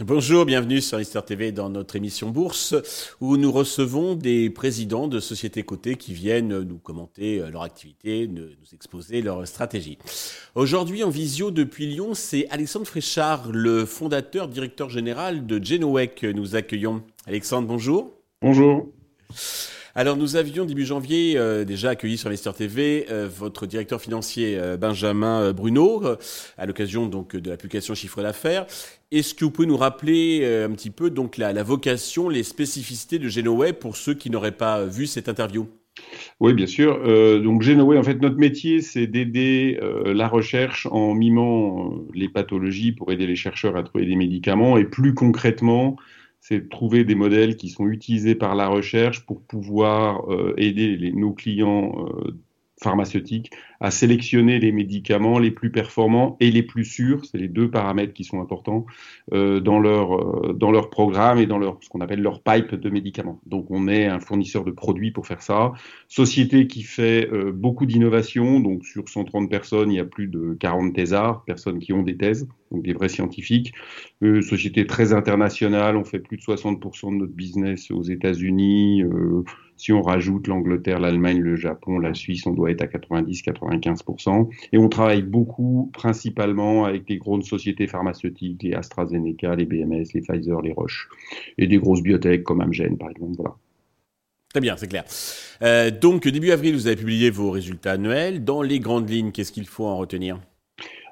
Bonjour, bienvenue sur Lister TV dans notre émission Bourse où nous recevons des présidents de sociétés cotées qui viennent nous commenter leur activité, nous exposer leur stratégie. Aujourd'hui en visio depuis Lyon, c'est Alexandre Fréchard, le fondateur, directeur général de Genoway que nous accueillons. Alexandre, bonjour. Bonjour. Alors nous avions début janvier euh, déjà accueilli sur Investor TV euh, votre directeur financier euh, Benjamin Bruno à l'occasion donc de l'application chiffre d'affaires. Est-ce que vous pouvez nous rappeler un petit peu donc la, vocation, les spécificités de Genoway pour ceux qui n'auraient pas vu cette interview? Oui, bien sûr. donc Genoway, en fait, notre métier, c'est d'aider la recherche en mimant les pathologies pour aider les chercheurs à trouver des médicaments et plus concrètement c'est trouver des modèles qui sont utilisés par la recherche pour pouvoir euh, aider nos clients euh, pharmaceutiques à sélectionner les médicaments les plus performants et les plus sûrs, c'est les deux paramètres qui sont importants euh, dans leur dans programme et dans leur ce qu'on appelle leur pipe de médicaments. Donc on est un fournisseur de produits pour faire ça. Société qui fait beaucoup d'innovation, donc sur 130 personnes, il y a plus de 40 thésards, personnes qui ont des thèses, donc des vrais scientifiques. Euh, société très internationale, on fait plus de 60% de notre business aux États-Unis. Euh, si on rajoute l'Angleterre, l'Allemagne, le Japon, la Suisse, on doit être à 90-95%. Et on travaille beaucoup, principalement avec des grosses sociétés pharmaceutiques, les AstraZeneca, les BMS, les Pfizer, les Roche, et des grosses biotech comme Amgen, par exemple. Voilà. Très bien, c'est clair. Euh, donc, début avril, vous avez publié vos résultats annuels. Dans les grandes lignes, qu'est-ce qu'il faut en retenir?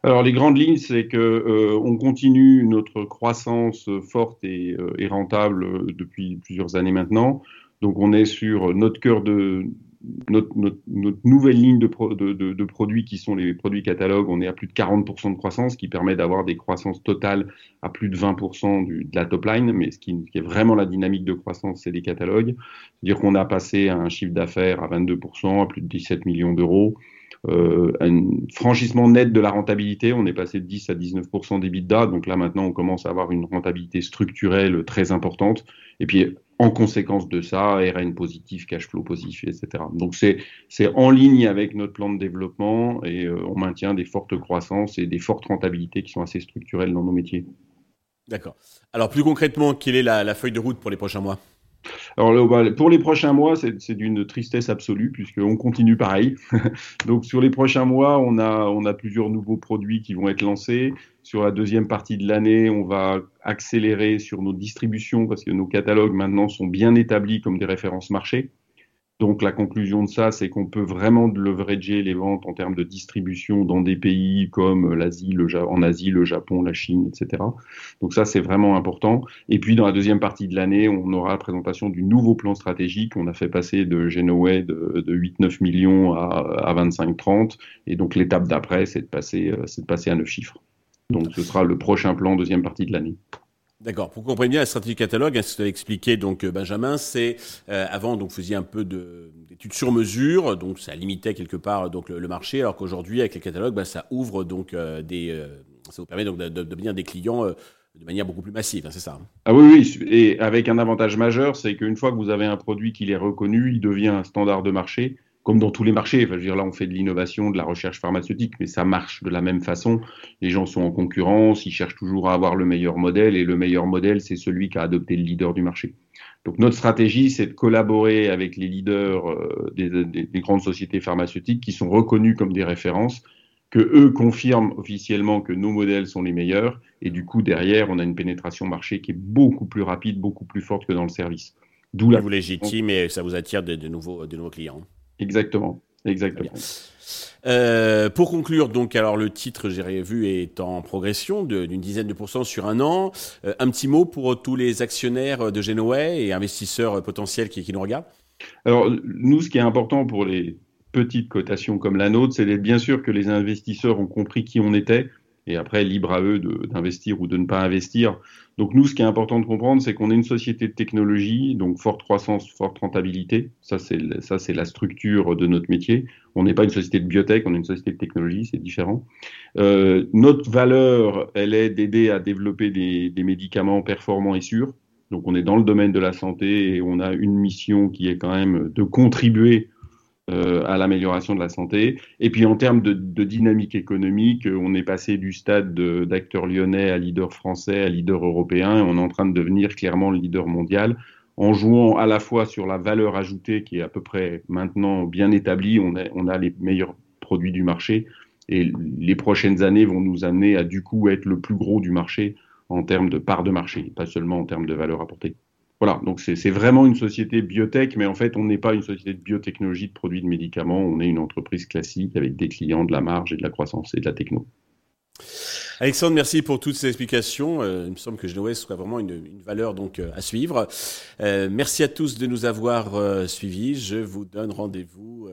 Alors les grandes lignes, c'est que euh, on continue notre croissance forte et, euh, rentable depuis plusieurs années maintenant. Donc on est sur notre cœur de notre, nouvelle ligne de, produits qui sont les produits catalogues, on est à plus de 40% de croissance, qui permet d'avoir des croissances totales à plus de 20% du, de la top line. Mais ce qui, est vraiment la dynamique de croissance, c'est les catalogues. C'est-à-dire qu'on a passé un chiffre d'affaires à 22%, à plus de 17 millions d'euros. Euh, un franchissement net de la rentabilité, on est passé de 10 à 19% d'EBITDA, donc là maintenant on commence à avoir une rentabilité structurelle très importante. Et puis en conséquence de ça, RN positif, cash flow positif, etc. Donc c'est en ligne avec notre plan de développement et euh, on maintient des fortes croissances et des fortes rentabilités qui sont assez structurelles dans nos métiers. D'accord. Alors plus concrètement, quelle est la feuille de route pour les prochains mois? Alors bah, pour les prochains mois, c'est d'une tristesse absolue puisqu'on continue pareil. Donc sur les prochains mois, on a, on a plusieurs nouveaux produits qui vont être lancés. Sur la deuxième partie de l'année, on va accélérer sur nos distributions parce que nos catalogues maintenant sont bien établis comme des références marché. Donc la conclusion de ça, c'est qu'on peut vraiment leverager les ventes en termes de distribution dans des pays comme l'Asie, en Asie, le Japon, la Chine, etc. Donc ça, c'est vraiment important. Et puis dans la deuxième partie de l'année, on aura la présentation du nouveau plan stratégique. On a fait passer de Genoway de, 8-9 millions à, 25-30. Et donc l'étape d'après, c'est de, passer, euh, de passer à 9 chiffres. Donc ce sera le prochain plan deuxième partie de l'année. D'accord. Pour comprendre bien la stratégie catalogue, hein, ce que tu expliqué, donc euh, Benjamin, c'est euh, avant donc vous faisiez un peu d'études sur mesure, donc ça limitait quelque part donc le, marché, alors qu'aujourd'hui avec les catalogues, bah, ça ouvre donc euh, des, ça vous permet donc devenir des clients de manière beaucoup plus massive, hein, c'est ça hein? Ah oui, oui, et avec un avantage majeur, c'est qu'une fois que vous avez un produit qui est reconnu, il devient un standard de marché comme dans tous les marchés. Enfin, je veux dire, là, on fait de l'innovation, de la recherche pharmaceutique, mais ça marche de la même façon. Les gens sont en concurrence, ils cherchent toujours à avoir le meilleur modèle, et le meilleur modèle, c'est celui qui a adopté le leader du marché. Donc, notre stratégie, c'est de collaborer avec les leaders euh, des, des, grandes sociétés pharmaceutiques qui sont reconnus comme des références, que eux confirment officiellement que nos modèles sont les meilleurs, et du coup, derrière, on a une pénétration marché qui est beaucoup plus rapide, beaucoup plus forte que dans le service. D'où la vous légitime et ça vous attire de, de nouveaux, de nouveaux clients. Exactement. Exactement. Euh, pour conclure, donc, alors le titre, j'ai vu, est en progression d'une dizaine de pourcents sur un an. Euh, un petit mot pour tous les actionnaires de Genoway et investisseurs potentiels qui, qui nous regardent Alors, nous, ce qui est important pour les petites cotations comme la nôtre, c'est bien sûr que les investisseurs ont compris qui on était, et après, libre à eux d'investir ou de ne pas investir. Donc nous, ce qui est important de comprendre, c'est qu'on est une société de technologie, donc forte croissance, forte rentabilité. Ça, c'est la structure de notre métier. On n'est pas une société de biotech, on est une société de technologie, c'est différent. Euh, notre valeur, elle est d'aider à développer des, des médicaments performants et sûrs. Donc on est dans le domaine de la santé et on a une mission qui est quand même de contribuer euh, à l'amélioration de la santé. Et puis en termes de, dynamique économique, on est passé du stade d'acteur lyonnais à leader français, à leader européen, et on est en train de devenir clairement le leader mondial en jouant à la fois sur la valeur ajoutée qui est à peu près maintenant bien établie, on a, on a les meilleurs produits du marché et les prochaines années vont nous amener à du coup être le plus gros du marché en termes de part de marché, pas seulement en termes de valeur apportée. Voilà, donc c'est vraiment une société biotech, mais en fait, on n'est pas une société de biotechnologie, de produits de médicaments, on est une entreprise classique avec des clients, de la marge et de la croissance et de la techno. Alexandre, merci pour toutes ces explications. Euh, il me semble que GenoWest soit vraiment une, valeur donc euh, à suivre. Euh, merci à tous de nous avoir suivis. Je vous donne rendez-vous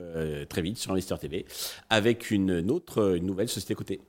très vite sur Investir TV avec une autre, une nouvelle société cotée.